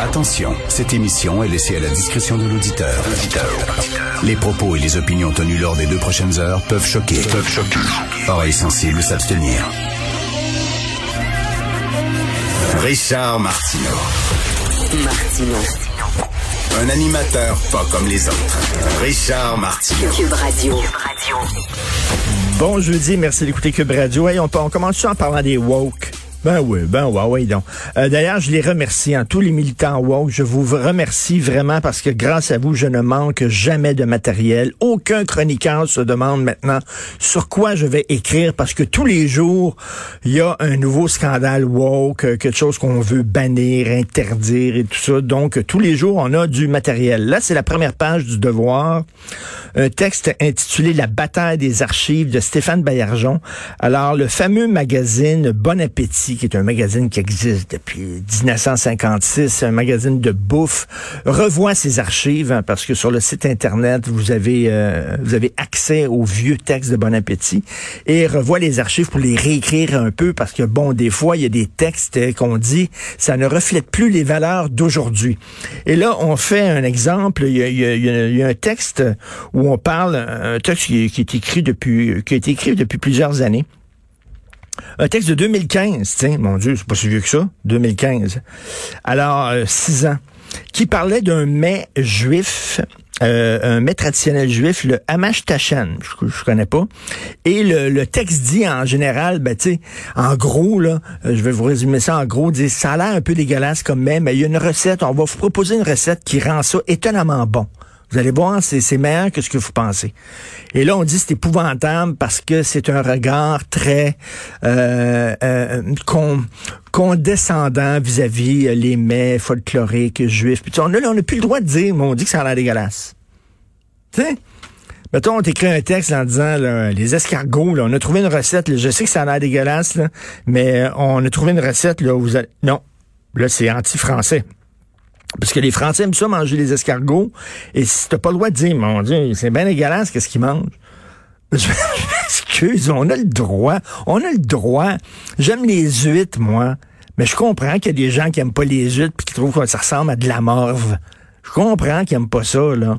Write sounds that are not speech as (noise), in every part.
Attention, cette émission est laissée à la discrétion de l'auditeur. Les propos et les opinions tenues lors des deux prochaines heures peuvent choquer. Peuvent choquer. Oreilles sensibles s'abstenir. Richard Martineau. Un animateur pas comme les autres. Richard Martineau. Cube Radio. Bon jeudi, merci d'écouter Cube Radio. Hey, on, on commence en parlant des woke. Ben oui, ben ouais, ouais, donc. Euh, D'ailleurs, je les remercie, hein, tous les militants woke. Je vous remercie vraiment parce que grâce à vous, je ne manque jamais de matériel. Aucun chroniqueur se demande maintenant sur quoi je vais écrire parce que tous les jours, il y a un nouveau scandale woke, euh, quelque chose qu'on veut bannir, interdire et tout ça. Donc, tous les jours, on a du matériel. Là, c'est la première page du Devoir. Un texte intitulé La bataille des archives de Stéphane Baillargeon. Alors, le fameux magazine Bon Appétit, qui est un magazine qui existe depuis 1956, un magazine de bouffe, revoit ses archives hein, parce que sur le site internet vous avez euh, vous avez accès aux vieux textes de Bon Appétit. Et revoit les archives pour les réécrire un peu parce que bon des fois il y a des textes qu'on dit ça ne reflète plus les valeurs d'aujourd'hui. Et là on fait un exemple, il y a, y a, y a un texte où on parle un texte qui, qui est écrit depuis qui a été écrit depuis plusieurs années un texte de 2015, tiens, mon Dieu, c'est pas si vieux que ça, 2015. Alors, euh, six ans, qui parlait d'un mets juif, euh, un mets traditionnel juif, le hamash tachen, je, connais pas. Et le, texte dit en général, ben tu en gros là, euh, je vais vous résumer ça en gros, dit ça a l'air un peu dégueulasse comme mets, mais il y a une recette, on va vous proposer une recette qui rend ça étonnamment bon. Vous allez voir, c'est meilleur que ce que vous pensez. Et là, on dit c'est épouvantable parce que c'est un regard très euh, euh, con, condescendant vis-à-vis -vis les mets folkloriques juifs. On n'a plus le droit de dire, mais on dit que ça a l'air dégueulasse. Tu sais? Mettons, on t'écrit un texte en disant les escargots, on a trouvé une recette, là, je sais que ça a l'air dégueulasse, mais on a trouvé une recette là, où vous allez... Non, là, c'est anti-français. Parce que les Français aiment ça manger les escargots. Et si t'as pas le droit de dire, mon Dieu, c'est bien dégueulasse, qu'est-ce qu'ils mangent? (laughs) Excuse, on a le droit. On a le droit. J'aime les huîtres, moi. Mais je comprends qu'il y a des gens qui aiment pas les huîtres puis qui trouvent que ça ressemble à de la morve. Je comprends qu'ils aiment pas ça, là.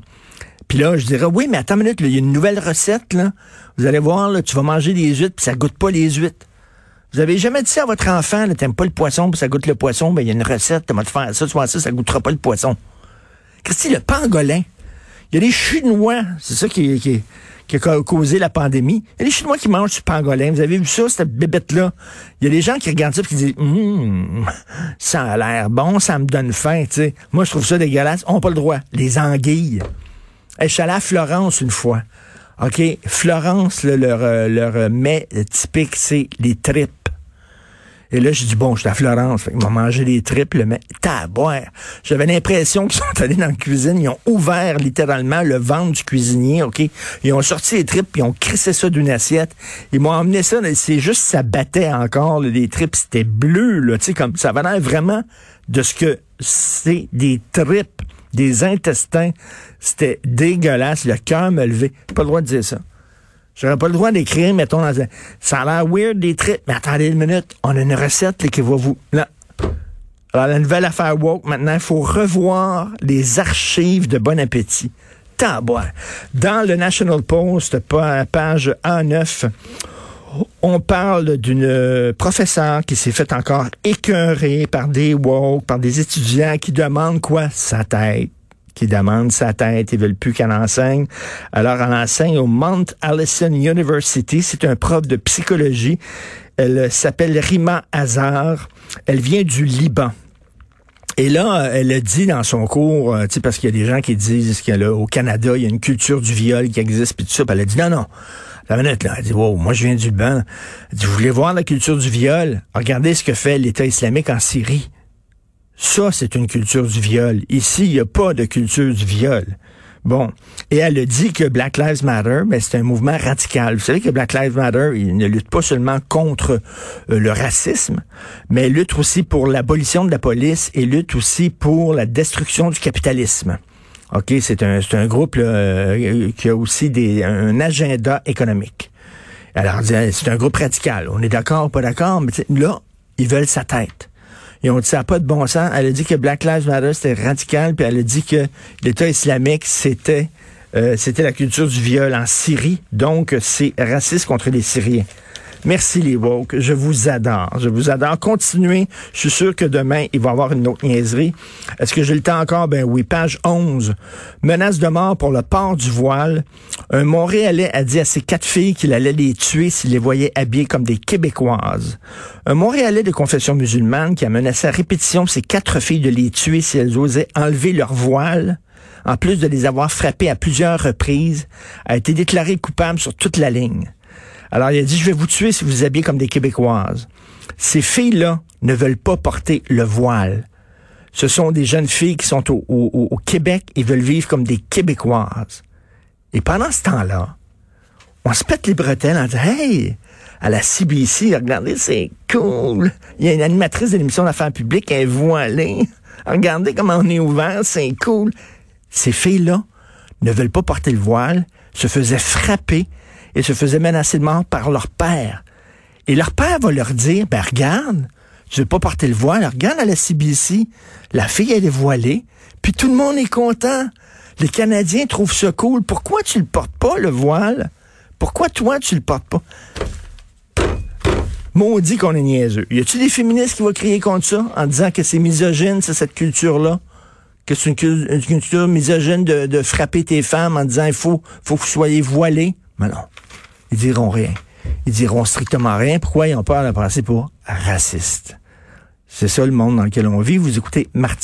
Puis là, je dirais, oui, mais attends une minute, il y a une nouvelle recette, là. Vous allez voir, là, tu vas manger des huîtres puis ça goûte pas les huîtres. Vous avez jamais dit à votre enfant, t'aimes pas le poisson, puis ça goûte le poisson, ben il y a une recette, vas te faire ça, vois ça, ça goûtera pas le poisson. Christy, le pangolin. Il y a des Chinois, c'est ça qui, a causé la pandémie. Il y a des Chinois qui mangent du pangolin. Vous avez vu ça, cette bébête-là? Il y a des gens qui regardent ça et qui disent hum, ça a l'air bon, ça me donne faim, tu sais. Moi, je trouve ça dégueulasse. On n'a pas le droit. Les anguilles. je suis allé à Florence une fois. OK? Florence, leur, leur mets typique, c'est les tripes. Et là, j'ai dit, bon, je suis à Florence. Ils m'ont mangé des triples, mais taboire. J'avais l'impression qu'ils sont (laughs) allés dans la cuisine, ils ont ouvert littéralement le ventre du cuisinier, OK? Ils ont sorti les tripes, ils ont crissé ça d'une assiette. Ils m'ont emmené ça, c'est juste, ça battait encore, là, les tripes, c'était bleu, là, tu sais, comme, ça avait l'air vraiment de ce que c'est des tripes, des intestins. C'était dégueulasse, le cœur me levait. Pas le droit de dire ça. J'aurais pas le droit d'écrire, mettons, dans un... ça a l'air weird des tripes, mais attendez une minute, on a une recette là, qui va vous... Là. Alors, la nouvelle affaire woke, maintenant, il faut revoir les archives de Bon Appétit. Taboire. Dans le National Post, page A9, on parle d'une professeure qui s'est fait encore écœurer par des woke, par des étudiants qui demandent quoi? Sa tête qui demande sa tête, ils veulent plus qu'elle enseigne. Alors, elle enseigne au Mount Allison University. C'est un prof de psychologie. Elle s'appelle Rima Hazar. Elle vient du Liban. Et là, elle a dit dans son cours, euh, parce qu'il y a des gens qui disent qu'au Canada, il y a une culture du viol qui existe, puis tout ça. Puis elle a dit non, non. La minute, là, elle dit, wow, moi je viens du Liban. Elle dit, vous voulez voir la culture du viol? Regardez ce que fait l'État islamique en Syrie. Ça, c'est une culture du viol. Ici, il n'y a pas de culture du viol. Bon. Et elle a dit que Black Lives Matter, ben, c'est un mouvement radical. Vous savez que Black Lives Matter, il ne lutte pas seulement contre euh, le racisme, mais lutte aussi pour l'abolition de la police et lutte aussi pour la destruction du capitalisme. OK, c'est un, un groupe euh, qui a aussi des, un agenda économique. Alors, c'est un groupe radical. On est d'accord, pas d'accord, mais là, ils veulent sa tête. Ils ont dit ça n'a pas de bon sens. Elle a dit que Black Lives Matter, c'était radical, puis elle a dit que l'État islamique, c'était euh, c'était la culture du viol en Syrie. Donc, c'est raciste contre les Syriens. Merci les woke. Je vous adore. Je vous adore. Continuez. Je suis sûr que demain, il va y avoir une autre niaiserie. Est-ce que j'ai le temps encore? Ben oui. Page 11. Menace de mort pour le port du voile. Un Montréalais a dit à ses quatre filles qu'il allait les tuer s'il les voyait habillées comme des Québécoises. Un Montréalais de confession musulmane qui a menacé à répétition ses quatre filles de les tuer si elles osaient enlever leur voile en plus de les avoir frappées à plusieurs reprises, a été déclaré coupable sur toute la ligne. Alors, il a dit, je vais vous tuer si vous habillez comme des Québécoises. Ces filles-là ne veulent pas porter le voile. Ce sont des jeunes filles qui sont au, Québec et veulent vivre comme des Québécoises. Et pendant ce temps-là, on se pète les bretelles en disant, hey, à la CBC, regardez, c'est cool. Il y a une animatrice de l'émission d'affaires publiques, elle est voilée. Regardez comment on est ouvert, c'est cool. Ces filles-là ne veulent pas porter le voile, se faisaient frapper et se faisaient menacer de mort par leur père. Et leur père va leur dire, ben regarde, tu veux pas porter le voile, regarde à la CBC, la fille elle est voilée, puis tout le monde est content. Les Canadiens trouvent ça cool. Pourquoi tu le portes pas, le voile? Pourquoi toi, tu le portes pas? Maudit qu'on est niaiseux. Y a-tu des féministes qui vont crier contre ça en disant que c'est misogyne, c'est cette culture-là? que c'est une, culture misogyne de, de, frapper tes femmes en disant il faut, faut que vous soyez voilés? Mais non. Ils diront rien. Ils diront strictement rien. Pourquoi ils ont peur de passer pour racistes? C'est ça le monde dans lequel on vit. Vous écoutez Martin.